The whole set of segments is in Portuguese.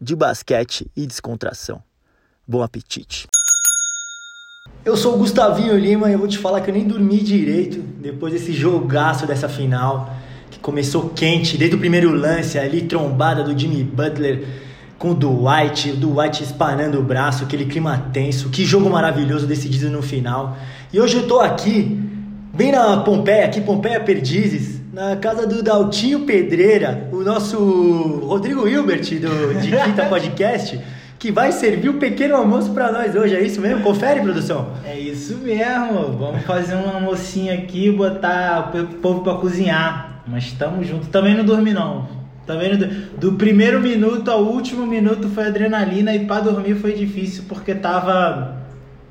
de basquete e descontração. Bom apetite. Eu sou o Gustavinho Lima e eu vou te falar que eu nem dormi direito depois desse jogaço dessa final, que começou quente desde o primeiro lance ali, trombada do Jimmy Butler com o Dwight, o Dwight espanando o braço, aquele clima tenso, que jogo maravilhoso decidido no final. E hoje eu tô aqui, bem na Pompeia, aqui Pompeia Perdizes, na casa do Daltinho Pedreira, o nosso Rodrigo Hilbert do, de Quinta Podcast que vai servir o um pequeno almoço para nós hoje. É isso mesmo? Confere, produção. É isso mesmo. Vamos fazer um almocinho aqui, botar o povo para cozinhar. Mas estamos juntos. Também não dormi não. Também não... Do primeiro minuto ao último minuto foi adrenalina e para dormir foi difícil porque tava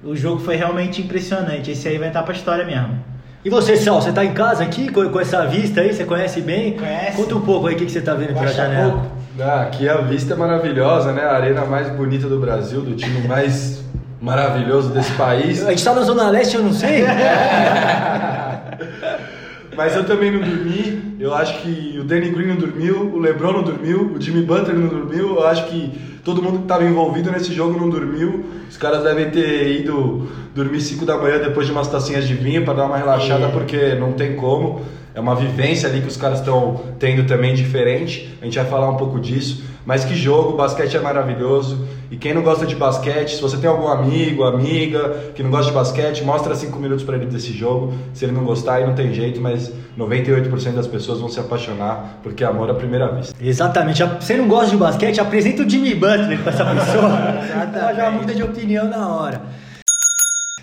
o jogo foi realmente impressionante. Esse aí vai estar para história mesmo. E você, Sal, você tá em casa aqui com, com essa vista aí? Você conhece bem? Conhece. Conta um pouco aí o que, que você tá vendo pela janela. Pouco. Ah, aqui a vista é maravilhosa, né? A arena mais bonita do Brasil, do time mais maravilhoso desse país. A gente tá na Zona Leste, eu não sei. Mas eu também não dormi. Eu acho que o Danny Green não dormiu, o LeBron não dormiu, o Jimmy Butler não dormiu. Eu acho que todo mundo que estava envolvido nesse jogo não dormiu. Os caras devem ter ido dormir 5 da manhã depois de umas tacinhas de vinho para dar uma relaxada, é. porque não tem como é uma vivência ali que os caras estão tendo também diferente. A gente vai falar um pouco disso. Mas que jogo, basquete é maravilhoso. E quem não gosta de basquete, se você tem algum amigo, amiga que não gosta de basquete, mostra 5 minutos para ele desse jogo. Se ele não gostar, aí não tem jeito, mas 98% das pessoas vão se apaixonar porque amor à primeira vista. Exatamente. Você não gosta de basquete, apresenta o Jimmy Butler para essa pessoa. Ela já muda de opinião na hora.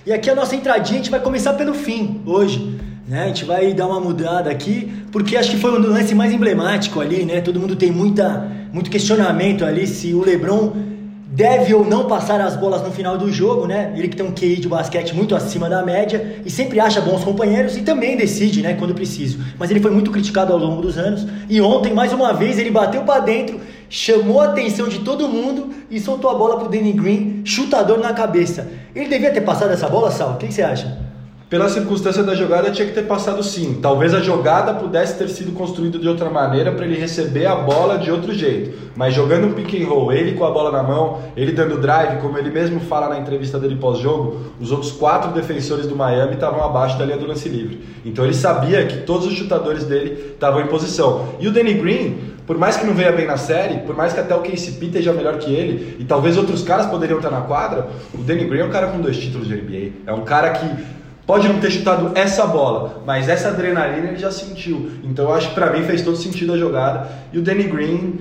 E aqui a nossa entradinha, a gente vai começar pelo fim, hoje. Né? A gente vai dar uma mudada aqui, porque acho que foi o lance mais emblemático ali, né? Todo mundo tem muita, muito questionamento ali se o LeBron deve ou não passar as bolas no final do jogo, né? Ele que tem um QI de basquete muito acima da média e sempre acha bons companheiros e também decide, né, quando preciso. Mas ele foi muito criticado ao longo dos anos e ontem, mais uma vez, ele bateu para dentro, chamou a atenção de todo mundo e soltou a bola pro Danny Green, chutador na cabeça. Ele devia ter passado essa bola, Sal? O que, você acha? Pela circunstância da jogada, tinha que ter passado sim. Talvez a jogada pudesse ter sido construída de outra maneira para ele receber a bola de outro jeito. Mas jogando um pick and roll, ele com a bola na mão, ele dando drive, como ele mesmo fala na entrevista dele pós-jogo, os outros quatro defensores do Miami estavam abaixo da linha do lance livre. Então ele sabia que todos os chutadores dele estavam em posição. E o Danny Green, por mais que não venha bem na série, por mais que até o KCP esteja melhor que ele, e talvez outros caras poderiam estar na quadra, o Danny Green é um cara com dois títulos de NBA. É um cara que Pode não ter chutado essa bola, mas essa adrenalina ele já sentiu. Então eu acho que pra mim fez todo sentido a jogada. E o Danny Green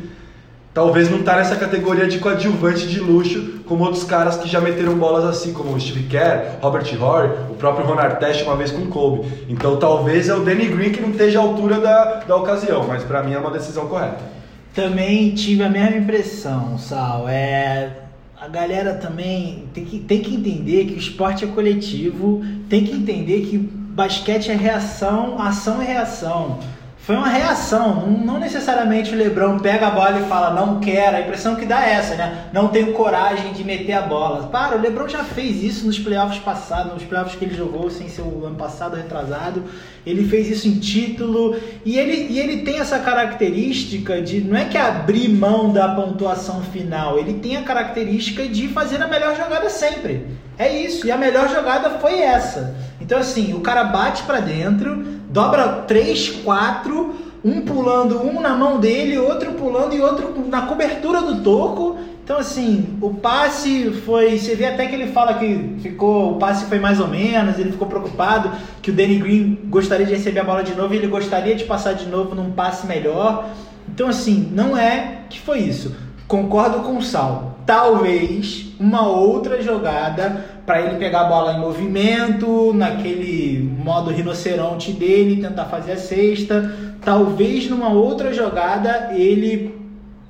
talvez não tá nessa categoria de coadjuvante de luxo, como outros caras que já meteram bolas assim, como o Steve Kerr, Robert Horry, o próprio Ron Artest uma vez com o Kobe. Então talvez é o Danny Green que não esteja à altura da, da ocasião, mas para mim é uma decisão correta. Também tive a mesma impressão, Sal. É, a galera também tem que, tem que entender que o esporte é coletivo, tem que entender que basquete é reação, ação é reação foi uma reação. Não, necessariamente o Lebron pega a bola e fala, não quero. A impressão que dá é essa, né? Não tenho coragem de meter a bola. Para, o Lebron já fez isso nos playoffs passados, nos playoffs que ele jogou sem ser o ano passado retrasado. Ele fez isso em título. E ele, e ele tem essa característica de. Não é que abrir mão da pontuação final, ele tem a característica de fazer a melhor jogada sempre. É isso. E a melhor jogada foi essa. Então, assim, o cara bate para dentro dobra três, quatro, um pulando, um na mão dele, outro pulando e outro na cobertura do toco. Então, assim, o passe foi. Você vê até que ele fala que ficou. O passe foi mais ou menos, ele ficou preocupado que o Danny Green gostaria de receber a bola de novo e ele gostaria de passar de novo num passe melhor. Então, assim, não é que foi isso. Concordo com o Sal. Talvez uma outra jogada para ele pegar a bola em movimento, naquele modo rinoceronte dele, tentar fazer a cesta. Talvez numa outra jogada ele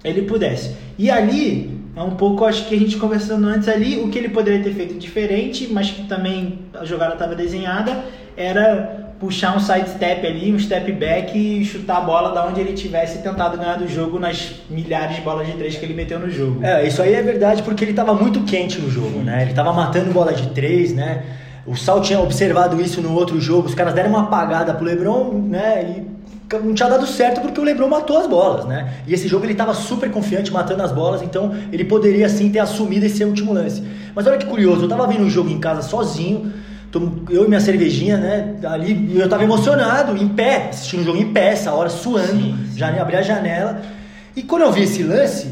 ele pudesse. E ali É um pouco, acho que a gente conversando antes ali, o que ele poderia ter feito diferente, mas que também a jogada estava desenhada, era puxar um side step ali, um step back e chutar a bola da onde ele tivesse tentado ganhar do jogo nas milhares de bolas de três que ele meteu no jogo. É, isso aí é verdade porque ele estava muito quente no jogo, né? Ele estava matando bola de três, né? O Sal tinha observado isso no outro jogo, os caras deram uma apagada pro LeBron, né? E não tinha dado certo porque o LeBron matou as bolas, né? E esse jogo ele estava super confiante matando as bolas, então ele poderia sim ter assumido esse último lance. Mas olha que curioso, eu estava vendo o jogo em casa sozinho, eu e minha cervejinha, né? Ali, eu estava emocionado, em pé, assistindo o jogo em pé, essa hora suando, sim, sim. já abri a janela. E quando eu vi esse lance,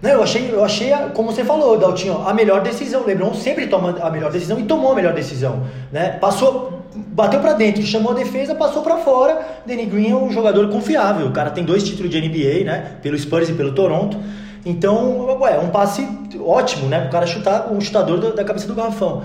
né, eu achei, eu achei, como você falou, Daltinho, a melhor decisão. O LeBron sempre toma a melhor decisão e tomou a melhor decisão, né? Passou bateu para dentro, chamou a defesa, passou para fora. Danny Green é um jogador confiável. O cara tem dois títulos de NBA, né? Pelo Spurs e pelo Toronto. Então, é um passe ótimo, né? O cara chutar um chutador da cabeça do garrafão.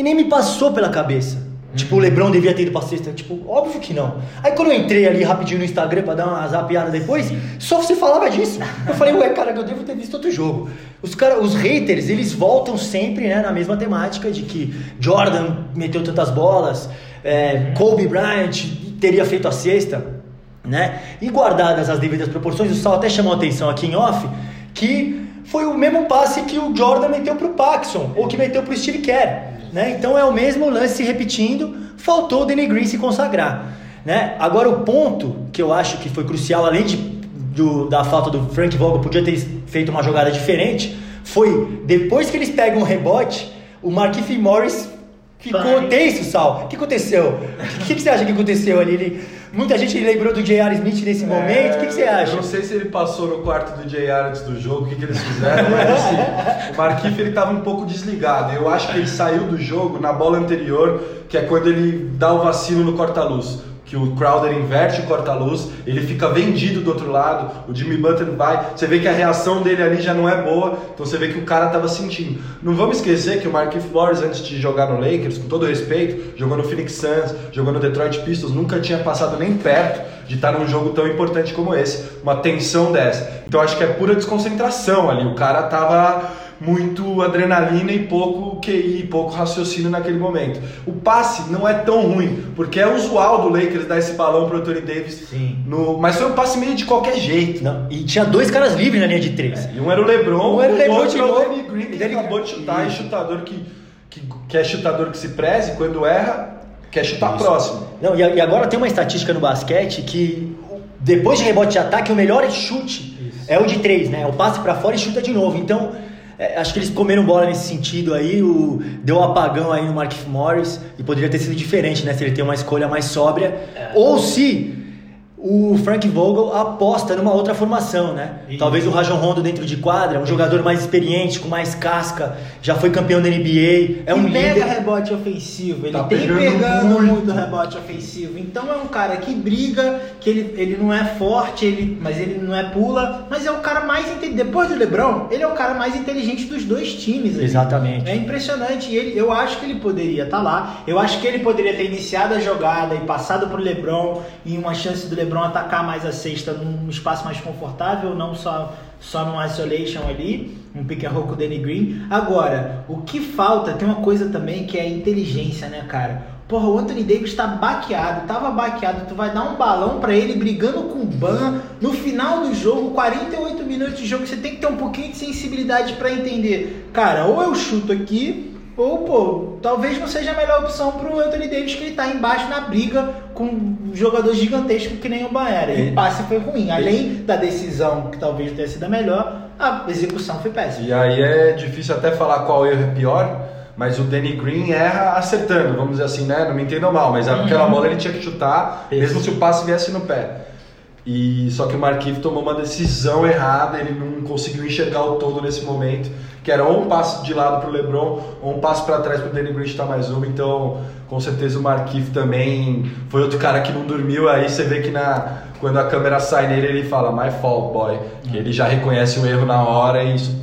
E nem me passou pela cabeça. Tipo, o Lebron devia ter ido pra sexta. Tipo, óbvio que não. Aí quando eu entrei ali rapidinho no Instagram pra dar uma zapiada depois, só você falava disso. Eu falei, ué, cara, eu devo ter visto outro jogo. Os, cara, os haters, eles voltam sempre né, na mesma temática de que Jordan meteu tantas bolas, é, Kobe Bryant teria feito a sexta, né? E guardadas as devidas proporções, o Sal até chamou a atenção aqui em off, que foi o mesmo passe que o Jordan meteu pro Paxson, ou que meteu pro Steve Kerr. Né? Então é o mesmo lance se repetindo, faltou o Danny Green se consagrar. Né? Agora o ponto que eu acho que foi crucial, além de, do, da falta do Frank Vogel, podia ter feito uma jogada diferente, foi depois que eles pegam um rebote, o Marquinhos Morris ficou Vai. tenso, Sal. O que aconteceu? O que, que, você acha que aconteceu ali? Ele, muita gente lembrou do J.R. Smith nesse é, momento. O que, que, você acha? Eu não sei se ele passou no quarto do J.R. antes do jogo, o que, que eles fizeram, mas assim, o Marquinhos ele estava um pouco desligado. Eu acho que ele saiu do jogo na bola anterior, que é quando ele dá o vacilo no corta-luz que o Crowder inverte o corta-luz, ele fica vendido do outro lado, o Jimmy Butler vai, você vê que a reação dele ali já não é boa, então você vê que o cara estava sentindo. Não vamos esquecer que o Marquinhos Flores, antes de jogar no Lakers, com todo respeito, jogou no Phoenix Suns, jogou no Detroit Pistons, nunca tinha passado nem perto de estar num jogo tão importante como esse, uma tensão dessa. Então acho que é pura desconcentração ali, o cara tava muito adrenalina e pouco QI, pouco raciocínio naquele momento. O passe não é tão ruim, porque é usual do Lakers dar esse balão pro Anthony Davis. Sim. No, mas foi um passe meio de qualquer jeito. Não, e tinha dois caras livres na linha de três. É, e um era o LeBron, um era o LeBron outro era o Danny Green, que acabou de chutar, e chutador que, que, que é chutador que se preze, quando erra, quer chutar Isso. próximo. Não, e agora tem uma estatística no basquete que depois de rebote de ataque, o melhor chute é o de três, né? O passe para fora e chuta de novo. Então, é, acho que eles comeram bola nesse sentido aí, o, deu um apagão aí no Mark Morris e poderia ter sido diferente, né? Se ele tem uma escolha mais sóbria. É. Ou se o Frank Vogel aposta numa outra formação, né? Isso. Talvez o Rajon Rondo dentro de quadra, um jogador mais experiente, com mais casca, já foi campeão da NBA, é um e pega rebote ofensivo, ele tá tem pegando, pegando muito. muito. rebote ofensivo. Então é um cara que briga, que ele, ele não é forte, ele, mas ele não é pula, mas é o cara mais depois do LeBron, ele é o cara mais inteligente dos dois times. Ali. Exatamente. É impressionante. E ele, eu acho que ele poderia estar tá lá. Eu acho que ele poderia ter iniciado a jogada e passado pro LeBron e uma chance do LeBron LeBron atacar mais a cesta num espaço mais confortável, não só, só num isolation ali, um pick and roll com o Danny Green. Agora, o que falta, tem uma coisa também que é a inteligência, né, cara? Porra, o Anthony Davis tá baqueado, tava baqueado, tu vai dar um balão para ele brigando com o Ban no final do jogo, 48 minutos de jogo, você tem que ter um pouquinho de sensibilidade para entender. Cara, ou eu chuto aqui, ou, pô, talvez não seja a melhor opção pro Anthony Davis, que ele tá embaixo na briga com um jogador gigantesco que nem o Baera. E o passe foi ruim. Além da decisão, que talvez tenha sido a melhor, a execução foi péssima. E aí é difícil até falar qual erro é pior, mas o Danny Green erra acertando, vamos dizer assim, né? Não me entendam mal, mas uhum. aquela bola ele tinha que chutar, mesmo se o passe viesse no pé. E só que o Marquinhos tomou uma decisão errada, ele não conseguiu enxergar o todo nesse momento que era ou um passo de lado para o LeBron ou um passo para trás para o Danny Green chutar mais uma. Então, com certeza o Marquinhos também foi outro cara que não dormiu. Aí você vê que na, quando a câmera sai nele, ele fala My fault, boy. Que ele já reconhece o erro na hora e isso,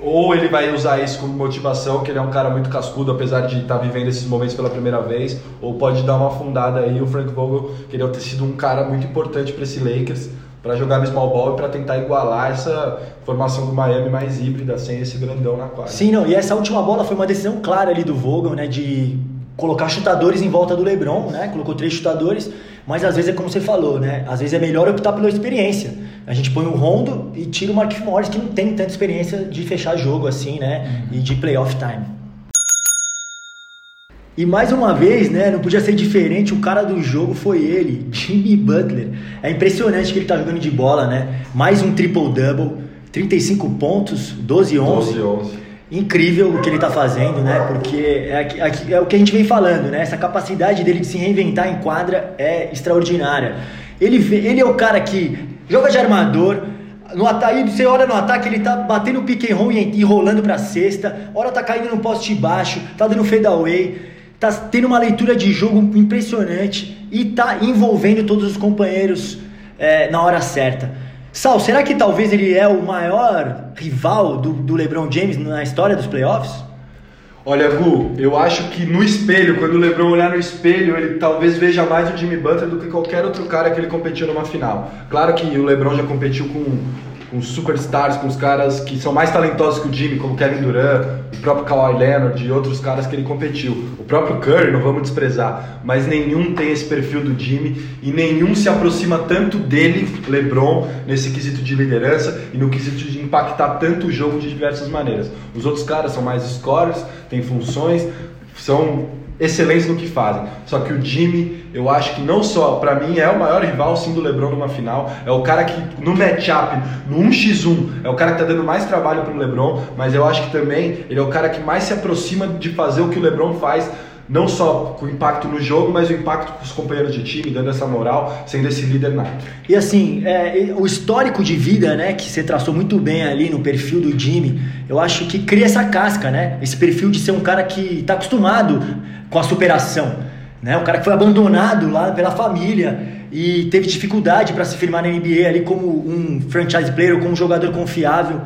ou ele vai usar isso como motivação, que ele é um cara muito cascudo, apesar de estar tá vivendo esses momentos pela primeira vez, ou pode dar uma afundada aí. O Frank Vogel queria ter sido um cara muito importante para esse Lakers, para jogar no small ball e para tentar igualar essa formação do Miami mais híbrida, sem esse grandão na quadra. Sim, não, e essa última bola foi uma decisão clara ali do Vogel, né, de colocar chutadores em volta do LeBron, né? Colocou três chutadores, mas às vezes é como você falou, né? Às vezes é melhor optar pela experiência. A gente põe o Rondo e tira o Mark Morris que não tem tanta experiência de fechar jogo assim, né? Uhum. E de playoff time. E mais uma vez, né, não podia ser diferente, o cara do jogo foi ele, Jimmy Butler. É impressionante que ele tá jogando de bola, né? Mais um triple-double, 35 pontos, 12 11. 12 11 incrível o que ele está fazendo, né? Porque é, é, é, o que a gente vem falando, né? Essa capacidade dele de se reinventar em quadra é extraordinária. Ele, ele é o cara que joga de armador, no ataque, você olha no ataque, ele tá batendo o pick and roll e rolando pra cesta, hora tá caindo no poste baixo, tá dando fadeaway, tá tendo uma leitura de jogo impressionante e tá envolvendo todos os companheiros é, na hora certa. Sal, será que talvez ele é o maior rival do, do LeBron James na história dos playoffs? Olha, Gu, eu acho que no espelho, quando o LeBron olhar no espelho, ele talvez veja mais o Jimmy Butler do que qualquer outro cara que ele competiu numa final. Claro que o LeBron já competiu com com superstars, com os caras que são mais talentosos que o Jimmy, como Kevin Durant, o próprio Kawhi Leonard e outros caras que ele competiu. O próprio Curry, não vamos desprezar, mas nenhum tem esse perfil do Jimmy e nenhum se aproxima tanto dele, LeBron, nesse quesito de liderança e no quesito de impactar tanto o jogo de diversas maneiras. Os outros caras são mais scorers, têm funções, são excelentes no que fazem. Só que o Jimmy, eu acho que não só, para mim, é o maior rival sim do LeBron numa final. É o cara que no matchup, no 1x1, é o cara que tá dando mais trabalho pro LeBron, mas eu acho que também ele é o cara que mais se aproxima de fazer o que o LeBron faz não só com o impacto no jogo, mas o impacto com os companheiros de time, dando essa moral, sendo esse líder nato. E assim, é, o histórico de vida, né, que você traçou muito bem ali no perfil do Jimmy, eu acho que cria essa casca, né? Esse perfil de ser um cara que está acostumado com a superação, né? Um cara que foi abandonado lá pela família e teve dificuldade para se firmar na NBA ali como um franchise player, como um jogador confiável.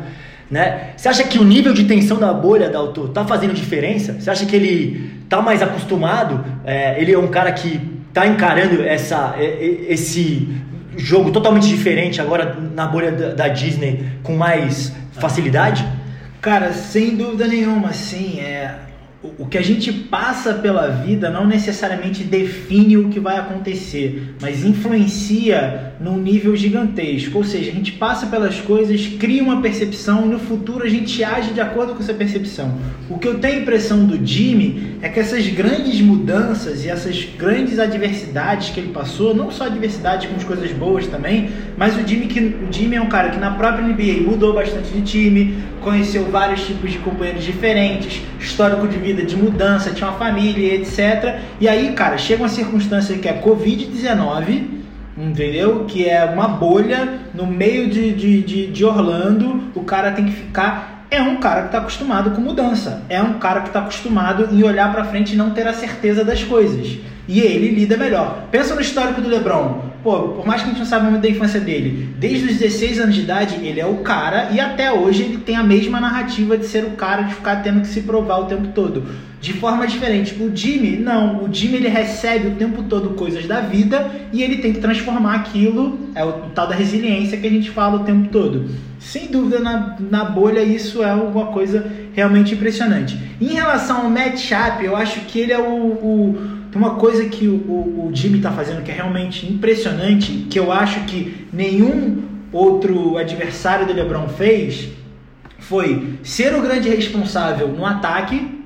Né? Você acha que o nível de tensão da bolha da autor tá fazendo diferença? Você acha que ele tá mais acostumado? É, ele é um cara que tá encarando essa, esse jogo totalmente diferente agora na bolha da, Disney com mais facilidade? Cara, sem dúvida nenhuma, sim. É, o que a gente passa pela vida não necessariamente define o que vai acontecer, mas influencia num nível gigantesco. Ou seja, a gente passa pelas coisas, cria uma percepção e no futuro a gente age de acordo com essa percepção. O que eu tenho a impressão do Jimmy é que essas grandes mudanças e essas grandes adversidades que ele passou, não só adversidades com as coisas boas também, mas o Jimmy, que, o Jimmy é um cara que na própria NBA mudou bastante de time, conheceu vários tipos de companheiros diferentes, histórico de vida vida de mudança, tinha uma família, etc. E aí, cara, chega uma circunstância que é Covid-19, entendeu? Que é uma bolha no meio de, de, de, de Orlando, o cara tem que ficar é um cara que está acostumado com mudança. É um cara que está acostumado em olhar para frente e não ter a certeza das coisas. E ele lida melhor. Pensa no histórico do LeBron. Pô, por mais que a gente não saiba muito da infância dele, desde os 16 anos de idade ele é o cara e até hoje ele tem a mesma narrativa de ser o cara de ficar tendo que se provar o tempo todo. De forma diferente. O Jimmy, não. O Jimmy ele recebe o tempo todo coisas da vida e ele tem que transformar aquilo. É o tal da resiliência que a gente fala o tempo todo. Sem dúvida, na, na bolha, isso é uma coisa realmente impressionante. Em relação ao matchup, eu acho que ele é o, o uma coisa que o, o, o Jimmy está fazendo que é realmente impressionante, que eu acho que nenhum outro adversário do LeBron fez, foi ser o grande responsável no ataque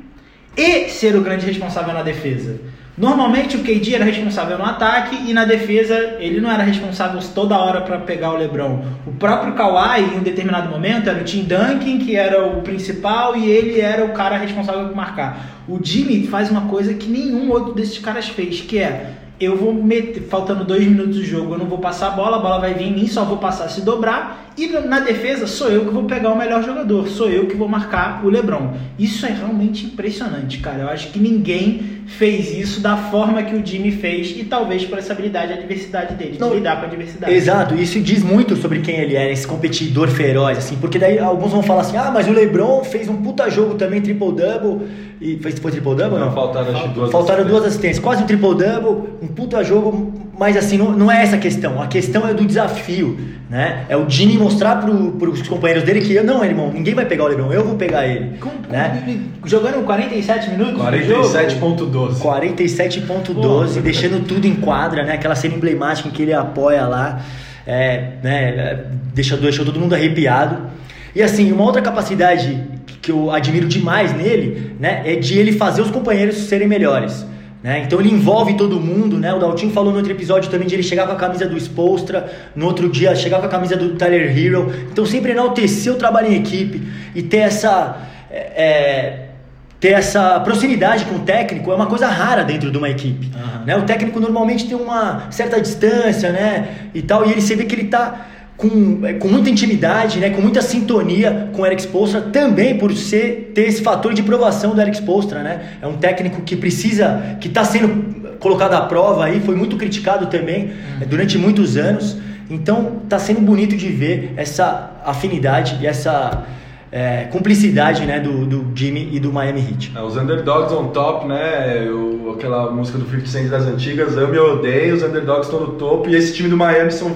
e ser o grande responsável na defesa. Normalmente o KD era responsável no ataque e na defesa ele não era responsável toda hora para pegar o LeBron. O próprio Kawhi em um determinado momento era o Tim Duncan que era o principal e ele era o cara responsável por marcar. O Jimmy faz uma coisa que nenhum outro desses caras fez, que é eu vou meter, faltando dois minutos do jogo, eu não vou passar a bola, a bola vai vir em mim, só vou passar se dobrar E na defesa, sou eu que vou pegar o melhor jogador, sou eu que vou marcar o LeBron. Isso é realmente impressionante, cara. Eu acho que ninguém fez isso da forma que o Jimmy fez e talvez por essa habilidade e adversidade dele, Não, de lidar com a adversidade. Exato, isso diz muito sobre quem ele é, esse competidor feroz, assim, porque daí alguns vão falar assim, ah, mas o LeBron fez um puta jogo também, triple-double, e fez, foi triple-double Não, não? faltaram que duas Faltaram assistências. duas assistências, quase um triple-double, um puta jogo, mas assim, não, não é essa a questão, a questão é do desafio, né? É o Jimmy mostrar pro, pros companheiros dele que, não, irmão, ninguém vai pegar o LeBron, eu vou pegar ele, Com- né? Jogando 47 minutos do jogo, 47.12. 47.12, deixando tudo em quadra, né? Aquela cena emblemática em que ele apoia lá, é, né? é, Deixa, deixou todo mundo arrepiado. E assim, uma outra capacidade que eu admiro demais nele, né? É de ele fazer os companheiros serem melhores. Né? Então ele envolve todo mundo, né? O Daltinho falou no outro episódio também de ele chegar com a camisa do Spolstra, no outro dia chegar com a camisa do Tyler Hero. Então sempre enaltecer o trabalho em equipe e ter essa é, é, ter essa proximidade com o técnico é uma coisa rara dentro de uma equipe. Aham. Né? O técnico normalmente tem uma certa distância, né? E tal, e ele você vê que ele tá com, é, com muita intimidade, né? com muita sintonia com o Eric Spoelstra, também por ser, ter esse fator de provação do Eric Spoelstra, né? É um técnico que precisa, que está sendo colocado à prova aí, foi muito criticado também é, durante muitos anos. Então tá sendo bonito de ver essa afinidade e essa é, cumplicidade né, do, do Jimmy e do Miami Heat. É, os underdogs on top, né? Aquela música do 50 Cent das antigas, ame ou odeio, os underdogs estão no topo. E esse time do Miami são,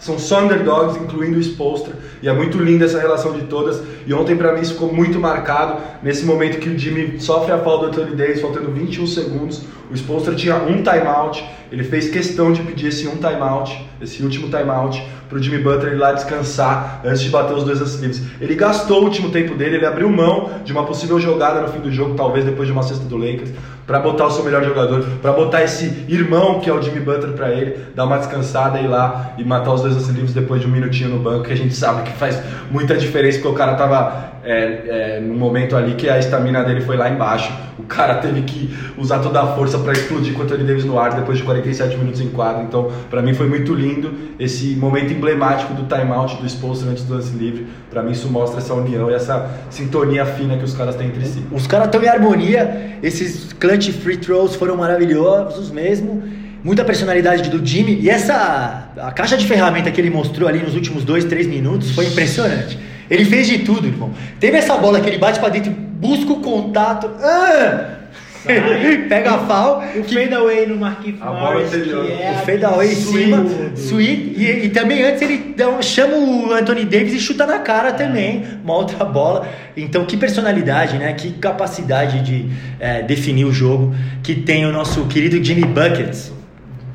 são só underdogs, incluindo o Spolstra. E é muito linda essa relação de todas. E ontem pra mim isso ficou muito marcado. Nesse momento que o Jimmy sofre a falta do Anthony Davis, faltando 21 segundos. O Spolstra tinha um timeout. Ele fez questão de pedir esse um timeout, esse último timeout, pro Jimmy Butler ir lá descansar antes de bater os dois lances. Ele gastou o último tempo dele, ele abriu mão de uma possível jogada no fim do jogo, talvez depois de uma cesta do Lakers, pra botar o seu melhor jogador, pra botar esse irmão que é o Jimmy Butler pra ele, dar uma descansada e ir lá e matar os dois lances depois de um minutinho no banco, que a gente sabe que faz muita diferença, porque o cara tava é, é, num momento ali que a estamina dele foi lá embaixo. O cara teve que usar toda a força pra explodir com o Anthony Davis no ar depois de 47 minutos em quadro. Então, pra mim foi muito lindo esse momento emblemático do timeout do expulso antes do lance livre. Pra mim isso mostra essa união e essa sintonia fina que os caras têm entre si. Os caras estão em harmonia, esses clutch free throws foram maravilhosos mesmo. Muita personalidade do Jimmy e essa a caixa de ferramenta que ele mostrou ali nos últimos dois, três minutos foi impressionante. Ele fez de tudo, irmão. Teve essa bola que ele bate pra dentro, busca o contato, ah! Pega a foul, O fadeaway no Marquinhos A bola Morris, que é o fadeaway em cima, sweet, e, e também antes ele dá chama o Anthony Davis e chuta na cara também, uma outra bola. Então, que personalidade, né? Que capacidade de é, definir o jogo que tem o nosso querido Jimmy Buckets.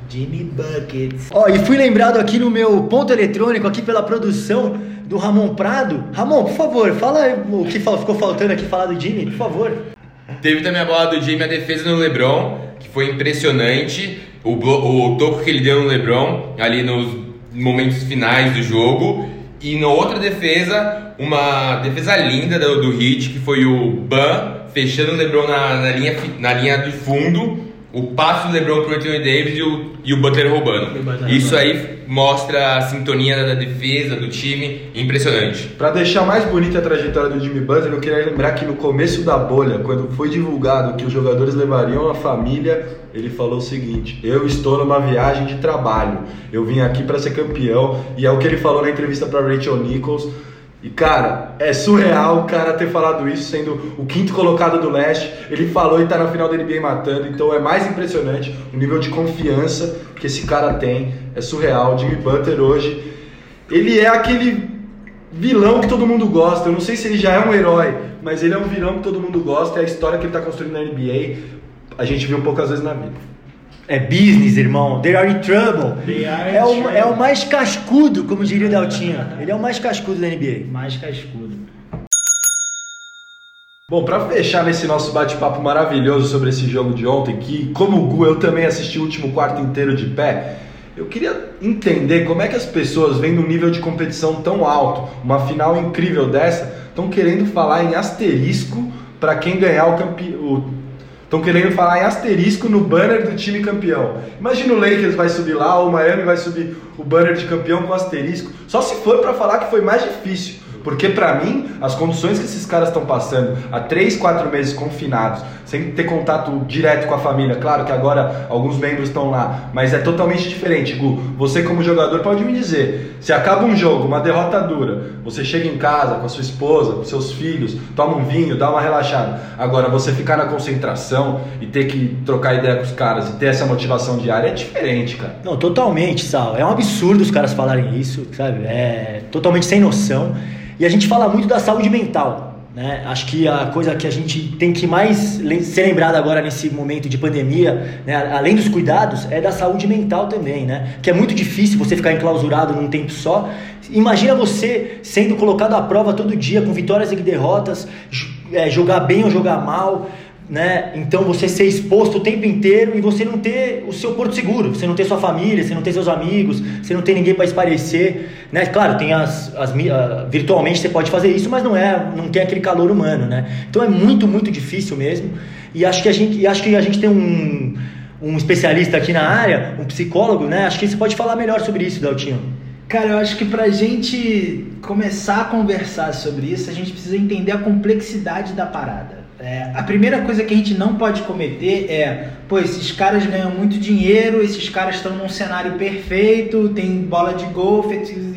Jimmy Buckets. Ó, e fui lembrado aqui no meu ponto eletrônico, aqui pela produção do Ramon Prado. Ramon, por favor, fala o que ficou faltando aqui falar do Jimmy, por favor. Teve também a bola do Jimmy, a defesa no LeBron, que foi impressionante. O, o toco que ele deu no LeBron, ali nos momentos finais do jogo. E na outra defesa, uma defesa linda do, do Heat, que foi o Ban fechando o LeBron na, na linha, na linha de fundo. O passo do LeBron pro Anthony Davis e o, e o Butler roubando. Butler Isso roubando. aí mostra a sintonia da defesa, do time, impressionante. Pra deixar mais bonita a trajetória do Jimmy Butler, eu queria lembrar que no começo da bolha, quando foi divulgado que os jogadores levariam a família, ele falou o seguinte: Eu estou numa viagem de trabalho, eu vim aqui pra ser campeão, e é o que ele falou na entrevista pra Rachel Nichols. E cara, é surreal o cara ter falado isso, sendo o quinto colocado do leste. Ele falou e tá na final da NBA matando, então é mais impressionante o nível de confiança que esse cara tem. É surreal. O Jimmy Butler hoje, ele é aquele vilão que todo mundo gosta. Eu não sei se ele já é um herói, mas ele é um vilão que todo mundo gosta. É a história que ele tá construindo na NBA. A gente viu poucas vezes na vida. É business, irmão. They are in trouble. They are é, o, trouble. é o mais cascudo, como diria o Daltinho. Ele é o mais cascudo da NBA. Mais cascudo. Bom, pra fechar nesse nosso bate-papo maravilhoso sobre esse jogo de ontem, que como o Gu eu também assisti o último quarto inteiro de pé, eu queria entender como é que as pessoas vendo um nível de competição tão alto, uma final incrível dessa, estão querendo falar em asterisco pra quem ganhar o campeão. Estão querendo falar em asterisco no banner do time campeão. Imagina o Lakers vai subir lá, o Miami vai subir o banner de campeão com asterisco. Só se for para falar que foi mais difícil. Porque para mim, as condições que esses caras estão passando há 3, 4 meses confinados, sem ter contato direto com a família, claro que agora alguns membros estão lá, mas é totalmente diferente. Gu, você como jogador pode me dizer, se acaba um jogo, uma derrota dura, você chega em casa com a sua esposa, com seus filhos, toma um vinho, dá uma relaxada. Agora, você ficar na concentração e ter que trocar ideia com os caras e ter essa motivação diária é diferente, cara. Não, totalmente, Sal. É um absurdo os caras falarem isso, sabe? É totalmente sem noção. E a gente fala muito da saúde mental. Né? Acho que a coisa que a gente tem que mais ser lembrado agora nesse momento de pandemia, né? além dos cuidados, é da saúde mental também, né? Que é muito difícil você ficar enclausurado num tempo só. Imagina você sendo colocado à prova todo dia, com vitórias e derrotas, é, jogar bem ou jogar mal né? Então você ser exposto o tempo inteiro e você não ter o seu porto seguro, você não ter sua família, você não ter seus amigos, você não tem ninguém para esparecer, né? Claro, tem as, as uh, virtualmente você pode fazer isso, mas não é, não tem aquele calor humano, né? Então é muito, muito difícil mesmo. E acho que a gente, acho que a gente tem um, um especialista aqui na área, um psicólogo, né? Acho que você pode falar melhor sobre isso, Daltinho. Cara, eu acho que pra gente começar a conversar sobre isso, a gente precisa entender a complexidade da parada. É, a primeira coisa que a gente não pode cometer é, pô, esses caras ganham muito dinheiro, esses caras estão num cenário perfeito, tem bola de golfe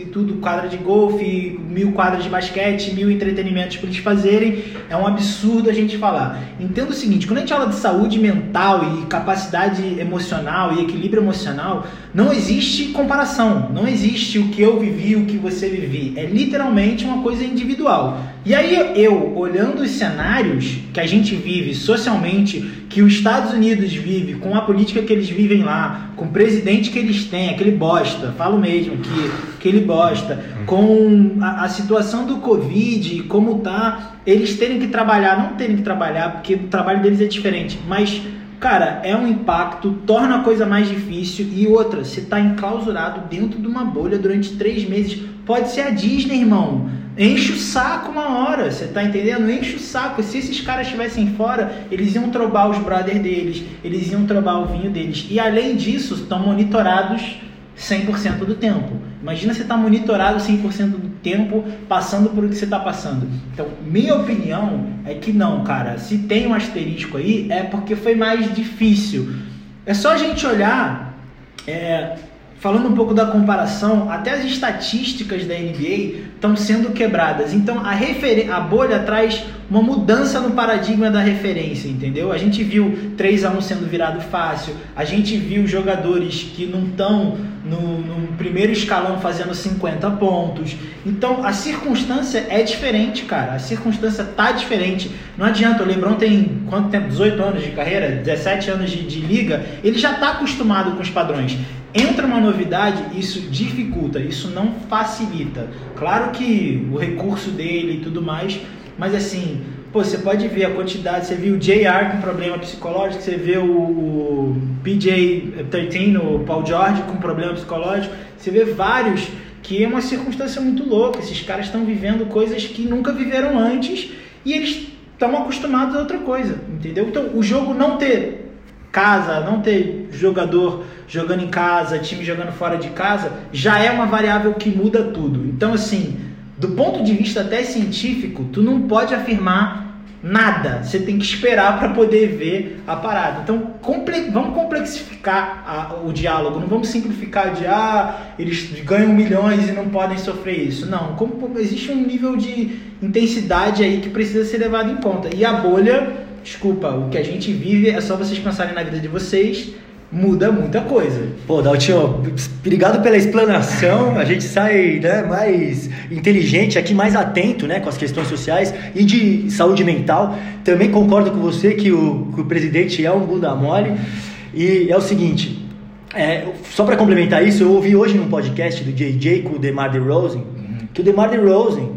tudo, quadra de golfe, mil quadras de basquete, mil entretenimentos para eles fazerem. É um absurdo a gente falar. Entenda o seguinte, quando a gente fala de saúde mental e capacidade emocional e equilíbrio emocional, não existe comparação, não existe o que eu vivi, o que você vivi. É literalmente uma coisa individual. E aí eu, olhando os cenários que a gente vive socialmente, que os Estados Unidos vive, com a política que eles vivem lá, com o presidente que eles têm, aquele bosta, falo mesmo que, ele bosta, com a, a situação do Covid, como tá, eles terem que trabalhar, não terem que trabalhar, porque o trabalho deles é diferente, mas Cara, é um impacto, torna a coisa mais difícil. E outra, você está enclausurado dentro de uma bolha durante três meses. Pode ser a Disney, irmão. Enche o saco uma hora, você tá entendendo? Enche o saco. Se esses caras estivessem fora, eles iam trobar os brothers deles, eles iam trobar o vinho deles. E além disso, estão monitorados 100% do tempo. Imagina você estar tá monitorado 100% do tempo, passando por o que você está passando. Então, minha opinião é que não, cara. Se tem um asterisco aí, é porque foi mais difícil. É só a gente olhar, é, falando um pouco da comparação, até as estatísticas da NBA estão sendo quebradas. Então, a, a bolha traz uma mudança no paradigma da referência, entendeu? A gente viu 3 a 1 sendo virado fácil, a gente viu jogadores que não estão no, no, primeiro escalão fazendo 50 pontos. Então a circunstância é diferente, cara. A circunstância tá diferente. Não adianta, o Lebron tem quanto tempo? 18 anos de carreira, 17 anos de, de liga, ele já está acostumado com os padrões. Entra uma novidade, isso dificulta, isso não facilita. Claro que o recurso dele e tudo mais, mas assim, Pô, você pode ver a quantidade, você viu o JR com problema psicológico, você vê o, o PJ13, o Paul George com problema psicológico, você vê vários que é uma circunstância muito louca. Esses caras estão vivendo coisas que nunca viveram antes e eles estão acostumados a outra coisa, entendeu? Então, o jogo não ter casa, não ter jogador jogando em casa, time jogando fora de casa, já é uma variável que muda tudo. Então, assim, do ponto de vista até científico, tu não pode afirmar nada. Você tem que esperar para poder ver a parada. Então, comple vamos complexificar a, o diálogo. Não vamos simplificar de ah, eles ganham milhões e não podem sofrer isso. Não, como, existe um nível de intensidade aí que precisa ser levado em conta. E a bolha, desculpa, o que a gente vive é só vocês pensarem na vida de vocês muda muita coisa. Pô, Daltinho, obrigado pela explanação. A gente sai né, mais inteligente aqui, mais atento né, com as questões sociais e de saúde mental. Também concordo com você que o, que o presidente é um bunda mole. E é o seguinte, é, só para complementar isso, eu ouvi hoje num podcast do JJ com o DeMar DeRozan, que o DeMar DeRozan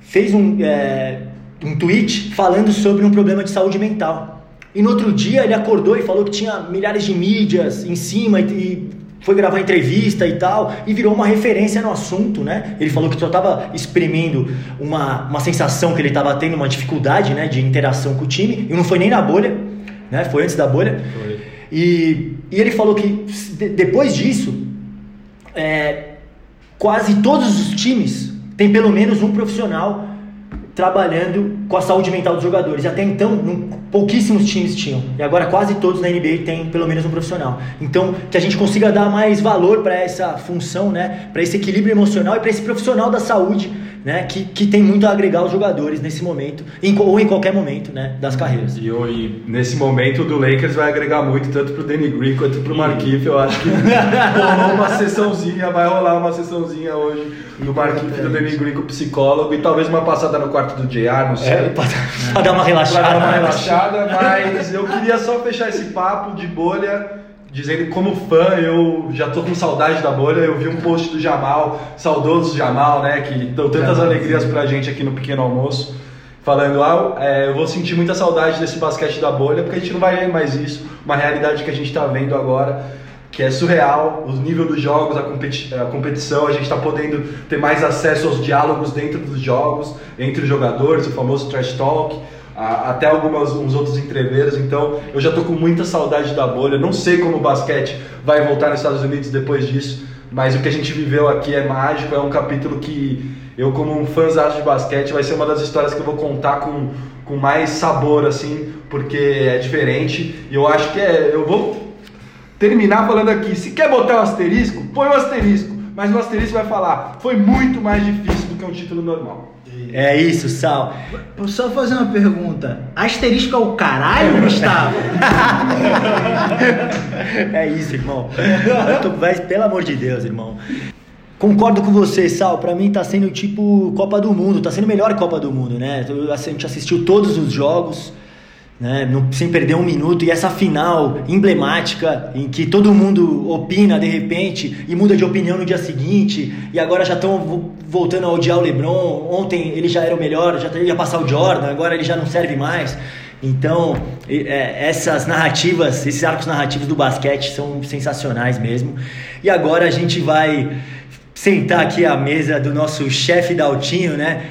fez um, é, um tweet falando sobre um problema de saúde mental. E no outro dia ele acordou e falou que tinha milhares de mídias em cima e, foi gravar entrevista e tal, e virou uma referência no assunto, né? Ele falou que só estava exprimindo uma, uma sensação que ele estava tendo, uma dificuldade né, de interação com o time, e não foi nem na bolha. né? Foi antes da bolha. Foi. E, e ele falou que de- depois disso, é, quase todos os times têm pelo menos um profissional trabalhando com a saúde mental dos jogadores. E até então, não- pouquíssimos times tinham. E agora quase todos na NBA têm pelo menos um profissional. Então, que a gente consiga dar mais valor para essa função, né? Para esse equilíbrio emocional e para esse profissional da saúde, né? Que, que tem muito a agregar aos jogadores nesse momento, em, ou em qualquer momento, né? Das carreiras. E, e nesse momento o do Lakers vai agregar muito, tanto pro Danny Green quanto pro Markieff. Eu acho que rolou uma sessãozinha, vai rolar uma sessãozinha hoje do Markieff e do Danny Green com o psicólogo e talvez uma passada no quarto do JR, não sei. É, pra, pra dar uma relaxada. Dar uma relaxada, mas eu queria só fechar esse papo de bolha, dizendo que como fã eu já tô com saudade da bolha. Eu vi um post do Jamal, saudoso Jamal, né, que deu tantas alegrias pra gente aqui no Pequeno Almoço, falando, ah, é, eu vou sentir muita saudade desse basquete da bolha, porque a gente não vai ver mais isso, uma realidade que a gente tá vendo agora. Que é surreal, o nível dos jogos, a, competi a competição, a gente está podendo ter mais acesso aos diálogos dentro dos jogos, entre os jogadores, o famoso trash talk, a- até alguns uns outros entreveiros, então eu já tô com muita saudade da bolha. Não sei como o basquete vai voltar nos Estados Unidos depois disso, mas o que a gente viveu aqui é mágico, é um capítulo que eu, como um fãzão de basquete, vai ser uma das histórias que eu vou contar com, com mais sabor, assim, porque é diferente. E eu acho que é. Eu vou terminar falando aqui. Se quer botar um asterisco, põe um asterisco. Mas o asterisco vai falar, foi muito mais difícil do que um título normal. É isso, Sal. Vou só fazer uma pergunta. Asterisco é o caralho, Gustavo? É isso, irmão. Vai- pelo amor de Deus, irmão. Concordo com você, Sal. Pra mim tá sendo tipo Copa do Mundo. Tá sendo melhor Copa do Mundo, né? A gente assistiu todos os jogos, né? Sem perder um minuto. E essa final emblemática, em que todo mundo opina de repente e muda de opinião no dia seguinte. E agora já estão voltando a odiar o LeBron. Ontem ele já era o melhor, já ia passar o Jordan. Agora ele já não serve mais. Então, é, essas narrativas, esses arcos narrativos do basquete são sensacionais mesmo. E agora a gente vai sentar aqui à mesa do nosso chefe Daltinho, né?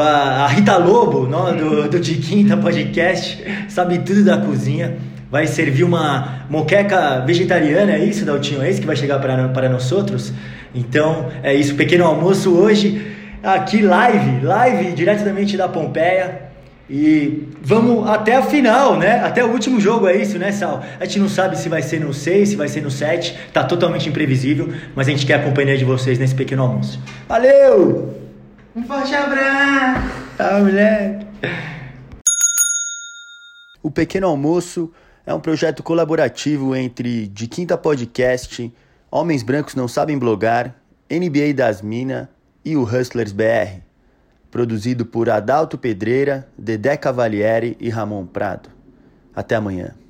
A, Rita Lobo, nó, do, do De Quinta Podcast, sabe tudo da cozinha. Vai servir uma moqueca vegetariana, é isso, Daltinho? É isso que vai chegar para, para nós outros? Então, é isso. Pequeno almoço hoje, aqui live, live diretamente da Pompeia. E vamos até a final, né? Até o último jogo é isso, né, Sal? A gente não sabe se vai ser no 6, se vai ser no 7, tá totalmente imprevisível, mas a gente quer a companhia de vocês nesse pequeno almoço. Valeu! Um forte abraço! Ah, moleque! O Pequeno Almoço é um projeto colaborativo entre De Quinta Podcast, Homens Brancos Não Sabem Blogar, NBA das Minas e o Hustlers BR. Produzido por Adalto Pedreira, Dedé Cavalieri e Ramon Prado. Até amanhã.